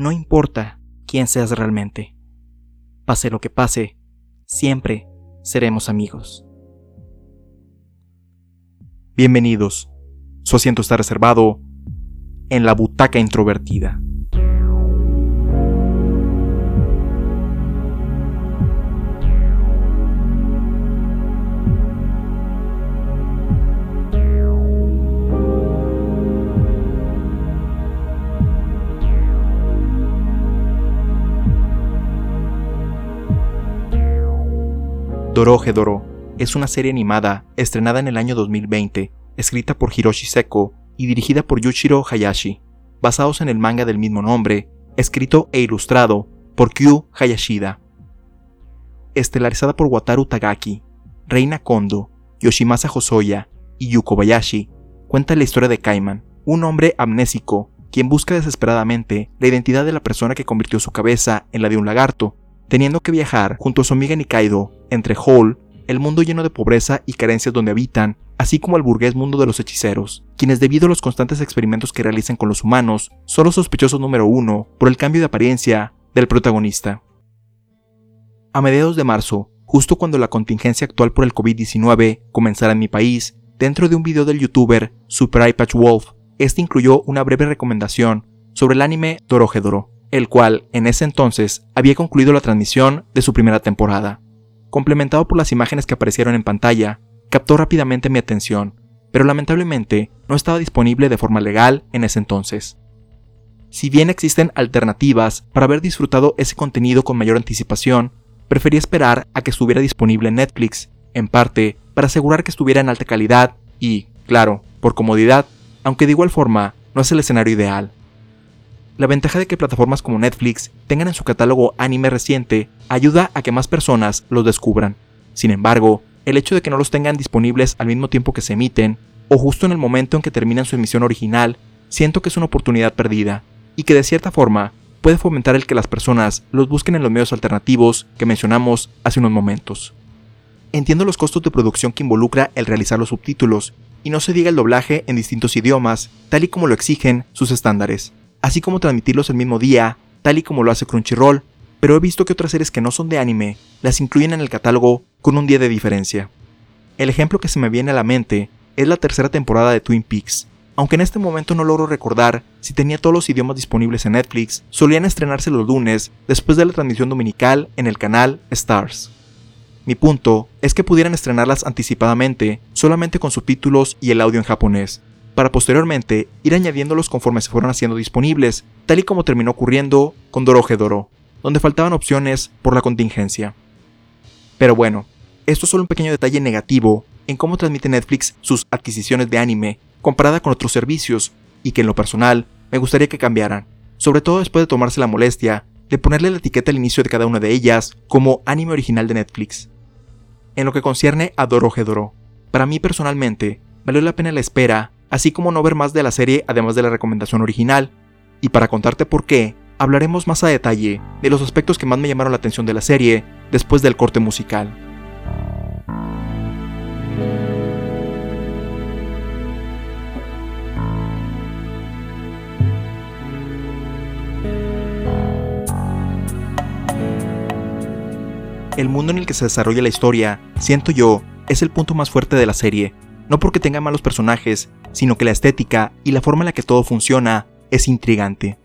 no importa quién seas realmente. Pase lo que pase, siempre seremos amigos. Bienvenidos. Su asiento está reservado en la butaca introvertida. Doroje Doro es una serie animada estrenada en el año 2020, escrita por Hiroshi Seko y dirigida por Yushiro Hayashi, basados en el manga del mismo nombre, escrito e ilustrado por Kyu Hayashida. Estelarizada por Wataru Tagaki, Reina Kondo, Yoshimasa Hosoya y Yuko Bayashi, cuenta la historia de Kaiman, un hombre amnésico quien busca desesperadamente la identidad de la persona que convirtió su cabeza en la de un lagarto teniendo que viajar junto a su amiga Nikaido entre Hall, el mundo lleno de pobreza y carencias donde habitan, así como el burgués mundo de los hechiceros, quienes debido a los constantes experimentos que realizan con los humanos, son los sospechosos número uno por el cambio de apariencia del protagonista. A mediados de marzo, justo cuando la contingencia actual por el COVID-19 comenzara en mi país, dentro de un video del youtuber Super iPatch Wolf, este incluyó una breve recomendación sobre el anime Dorohedoro, el cual en ese entonces había concluido la transmisión de su primera temporada. Complementado por las imágenes que aparecieron en pantalla, captó rápidamente mi atención, pero lamentablemente no estaba disponible de forma legal en ese entonces. Si bien existen alternativas para haber disfrutado ese contenido con mayor anticipación, preferí esperar a que estuviera disponible en Netflix, en parte para asegurar que estuviera en alta calidad y, claro, por comodidad, aunque de igual forma no es el escenario ideal. La ventaja de que plataformas como Netflix tengan en su catálogo anime reciente ayuda a que más personas los descubran. Sin embargo, el hecho de que no los tengan disponibles al mismo tiempo que se emiten, o justo en el momento en que terminan su emisión original, siento que es una oportunidad perdida, y que de cierta forma puede fomentar el que las personas los busquen en los medios alternativos que mencionamos hace unos momentos. Entiendo los costos de producción que involucra el realizar los subtítulos, y no se diga el doblaje en distintos idiomas, tal y como lo exigen sus estándares así como transmitirlos el mismo día, tal y como lo hace Crunchyroll, pero he visto que otras series que no son de anime las incluyen en el catálogo con un día de diferencia. El ejemplo que se me viene a la mente es la tercera temporada de Twin Peaks. Aunque en este momento no logro recordar si tenía todos los idiomas disponibles en Netflix, solían estrenarse los lunes después de la transmisión dominical en el canal Stars. Mi punto es que pudieran estrenarlas anticipadamente, solamente con subtítulos y el audio en japonés, para posteriormente ir añadiéndolos conforme se fueron haciendo disponibles, tal y como terminó ocurriendo con Doroje Doro, donde faltaban opciones por la contingencia. Pero bueno, esto es solo un pequeño detalle negativo en cómo transmite Netflix sus adquisiciones de anime comparada con otros servicios, y que en lo personal me gustaría que cambiaran, sobre todo después de tomarse la molestia de ponerle la etiqueta al inicio de cada una de ellas como anime original de Netflix. En lo que concierne a Doroje Doro, para mí personalmente, valió la pena la espera así como no ver más de la serie además de la recomendación original. Y para contarte por qué, hablaremos más a detalle de los aspectos que más me llamaron la atención de la serie después del corte musical. El mundo en el que se desarrolla la historia, siento yo, es el punto más fuerte de la serie, no porque tenga malos personajes, sino que la estética y la forma en la que todo funciona es intrigante.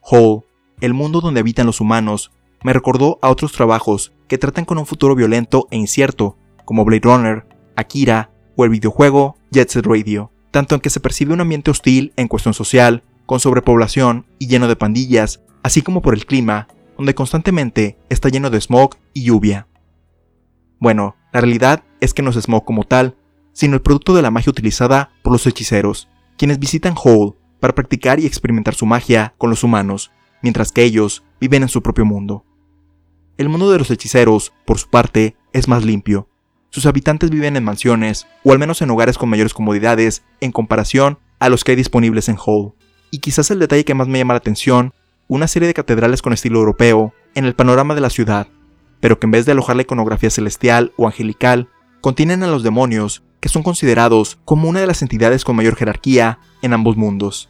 Hall, el mundo donde habitan los humanos, me recordó a otros trabajos que tratan con un futuro violento e incierto, como Blade Runner, Akira o el videojuego Jet Set Radio, tanto en que se percibe un ambiente hostil en cuestión social, con sobrepoblación y lleno de pandillas, así como por el clima, donde constantemente está lleno de smog y lluvia. Bueno, la realidad es que no es smog como tal, sino el producto de la magia utilizada por los hechiceros, quienes visitan Hall para practicar y experimentar su magia con los humanos, mientras que ellos viven en su propio mundo. El mundo de los hechiceros, por su parte, es más limpio. Sus habitantes viven en mansiones, o al menos en hogares con mayores comodidades, en comparación a los que hay disponibles en Hall. Y quizás el detalle que más me llama la atención, una serie de catedrales con estilo europeo en el panorama de la ciudad, pero que en vez de alojar la iconografía celestial o angelical, contienen a los demonios que son considerados como una de las entidades con mayor jerarquía en ambos mundos.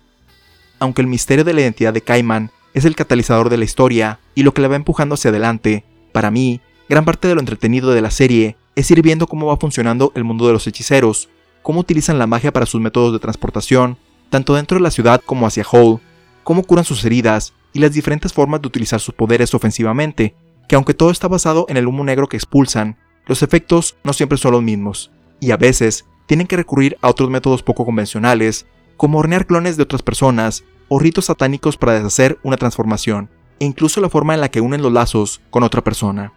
Aunque el misterio de la identidad de Kaiman es el catalizador de la historia y lo que la va empujando hacia adelante. Para mí, gran parte de lo entretenido de la serie es ir viendo cómo va funcionando el mundo de los hechiceros, cómo utilizan la magia para sus métodos de transportación, tanto dentro de la ciudad como hacia Hall, cómo curan sus heridas y las diferentes formas de utilizar sus poderes ofensivamente, que aunque todo está basado en el humo negro que expulsan, los efectos no siempre son los mismos, y a veces tienen que recurrir a otros métodos poco convencionales, como hornear clones de otras personas o ritos satánicos para deshacer una transformación, e incluso la forma en la que unen los lazos con otra persona.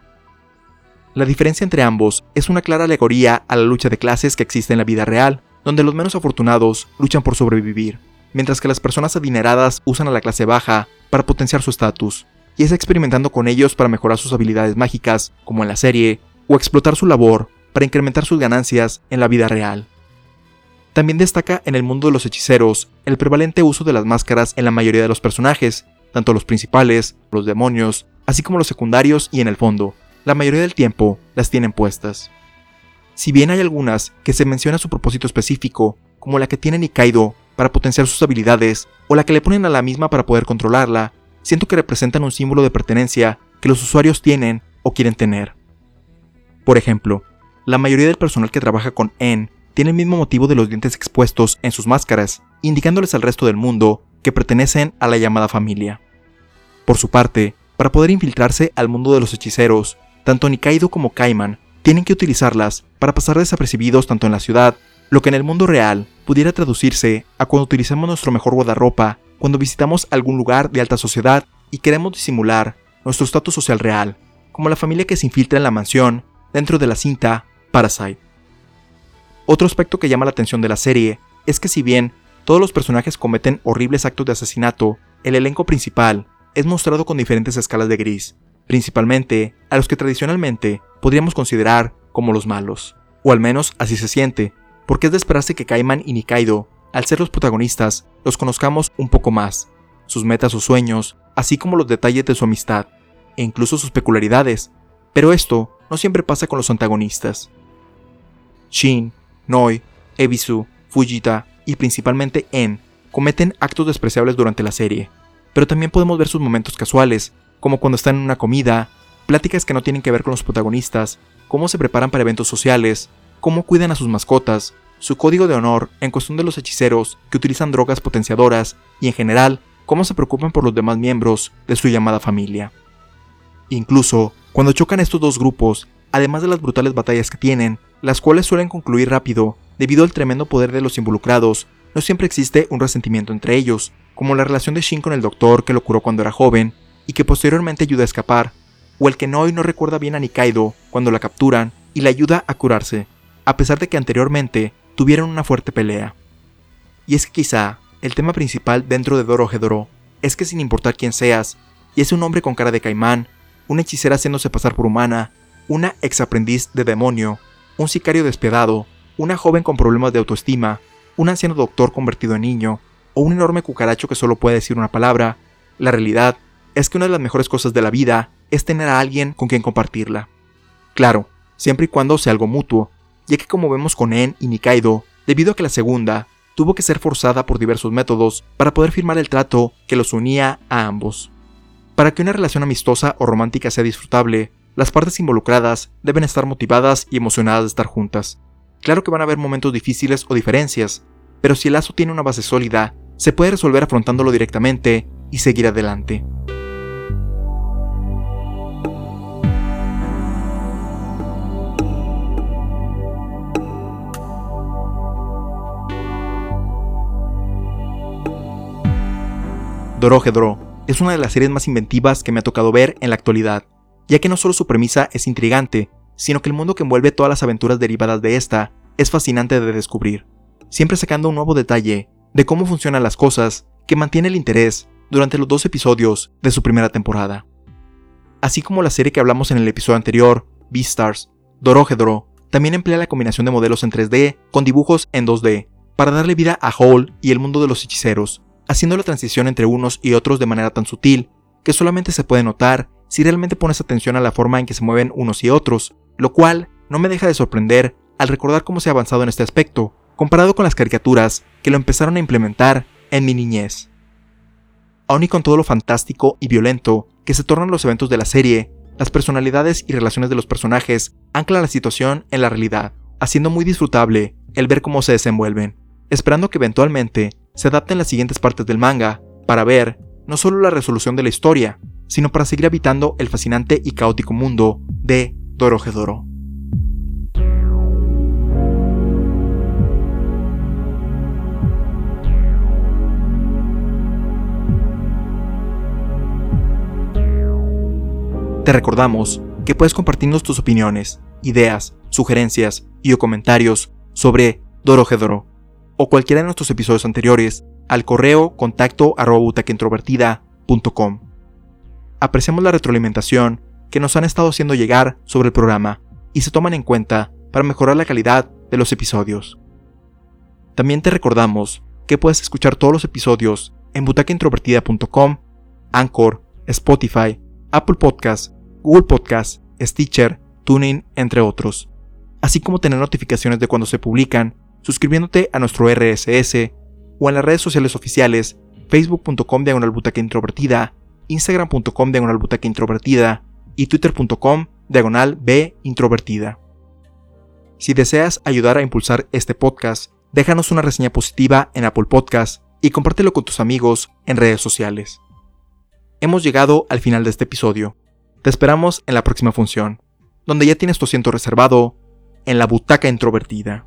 La diferencia entre ambos es una clara alegoría a la lucha de clases que existe en la vida real, donde los menos afortunados luchan por sobrevivir, mientras que las personas adineradas usan a la clase baja para potenciar su estatus, y es experimentando con ellos para mejorar sus habilidades mágicas, como en la serie, o explotar su labor para incrementar sus ganancias en la vida real. También destaca en el mundo de los hechiceros el prevalente uso de las máscaras en la mayoría de los personajes, tanto los principales, los demonios, así como los secundarios y en el fondo, la mayoría del tiempo las tienen puestas. Si bien hay algunas que se menciona su propósito específico, como la que tiene Nikaido para potenciar sus habilidades, o la que le ponen a la misma para poder controlarla, siento que representan un símbolo de pertenencia que los usuarios tienen o quieren tener. Por ejemplo, la mayoría del personal que trabaja con N tiene el mismo motivo de los dientes expuestos en sus máscaras, indicándoles al resto del mundo que pertenecen a la llamada familia. Por su parte, para poder infiltrarse al mundo de los hechiceros, tanto Nikaido como Kaiman tienen que utilizarlas para pasar desapercibidos tanto en la ciudad, lo que en el mundo real pudiera traducirse a cuando utilizamos nuestro mejor guardarropa cuando visitamos algún lugar de alta sociedad y queremos disimular nuestro estatus social real, como la familia que se infiltra en la mansión dentro de la cinta Parasite. Otro aspecto que llama la atención de la serie es que si bien todos los personajes cometen horribles actos de asesinato, el elenco principal es mostrado con diferentes escalas de gris, principalmente a los que tradicionalmente podríamos considerar como los malos, o al menos así se siente, porque es de esperarse que Kaiman y Nikaido, al ser los protagonistas, los conozcamos un poco más, sus metas o sueños, así como los detalles de su amistad, e incluso sus peculiaridades, pero esto no siempre pasa con los antagonistas. Shin, Noi, Ebisu, Fujita y principalmente En cometen actos despreciables durante la serie, pero también podemos ver sus momentos casuales, como cuando están en una comida, pláticas que no tienen que ver con los protagonistas, cómo se preparan para eventos sociales, cómo cuidan a sus mascotas, su código de honor en cuestión de los hechiceros que utilizan drogas potenciadoras y en general cómo se preocupan por los demás miembros de su llamada familia. Incluso, cuando chocan estos dos grupos, además de las brutales batallas que tienen, las cuales suelen concluir rápido, debido al tremendo poder de los involucrados, no siempre existe un resentimiento entre ellos, como la relación de Shin con el doctor que lo curó cuando era joven, y que posteriormente ayuda a escapar, o el que Noi no recuerda bien a Nikaido cuando la capturan y la ayuda a curarse, a pesar de que anteriormente tuvieron una fuerte pelea. Y es que quizá el tema principal dentro de Doro Hedoro es que sin importar quién seas, y es un hombre con cara de caimán, una hechicera haciéndose pasar por humana, una ex aprendiz de demonio, un sicario despiadado, una joven con problemas de autoestima, un anciano doctor convertido en niño, o un enorme cucaracho que solo puede decir una palabra, la realidad es que una de las mejores cosas de la vida es tener a alguien con quien compartirla. Claro, siempre y cuando sea algo mutuo, ya que como vemos con En y Nikaido, debido a que la segunda tuvo que ser forzada por diversos métodos para poder firmar el trato que los unía a ambos. Para que una relación amistosa o romántica sea disfrutable, las partes involucradas deben estar motivadas y emocionadas de estar juntas. Claro que van a haber momentos difíciles o diferencias, pero si el lazo tiene una base sólida, se puede resolver afrontándolo directamente y seguir adelante. Dorohedoro es una de las series más inventivas que me ha tocado ver en la actualidad, ya que no solo su premisa es intrigante, sino que el mundo que envuelve todas las aventuras derivadas de esta es fascinante de descubrir, siempre sacando un nuevo detalle de cómo funcionan las cosas que mantiene el interés durante los dos episodios de su primera temporada. Así como la serie que hablamos en el episodio anterior, Beastars, Dorohedoro, también emplea la combinación de modelos en 3D con dibujos en 2D para darle vida a Hall y el mundo de los hechiceros, haciendo la transición entre unos y otros de manera tan sutil que solamente se puede notar si realmente pones atención a la forma en que se mueven unos y otros, lo cual no me deja de sorprender al recordar cómo se ha avanzado en este aspecto, comparado con las caricaturas que lo empezaron a implementar en mi niñez. aun y con todo lo fantástico y violento que se tornan los eventos de la serie, las personalidades y relaciones de los personajes anclan la situación en la realidad, haciendo muy disfrutable el ver cómo se desenvuelven, esperando que eventualmente se adapten las siguientes partes del manga para ver no solo la resolución de la historia, sino para seguir habitando el fascinante y caótico mundo de Dorohedoro. Te recordamos que puedes compartirnos tus opiniones, ideas, sugerencias y o comentarios sobre Dorohedoro o cualquiera de nuestros episodios anteriores al correo contacto arroba Apreciamos la retroalimentación que nos han estado haciendo llegar sobre el programa y se toman en cuenta para mejorar la calidad de los episodios. También te recordamos que puedes escuchar todos los episodios en butacaintrovertida.com, Anchor, Spotify, Apple Podcasts Google Podcast, Stitcher, Tuning, entre otros. Así como tener notificaciones de cuando se publican, suscribiéndote a nuestro RSS o en las redes sociales oficiales facebook.com diagonal introvertida, instagram.com diagonal introvertida y twitter.com diagonal b introvertida. Si deseas ayudar a impulsar este podcast, déjanos una reseña positiva en Apple Podcast y compártelo con tus amigos en redes sociales. Hemos llegado al final de este episodio. Te esperamos en la próxima función, donde ya tienes tu asiento reservado en la butaca introvertida.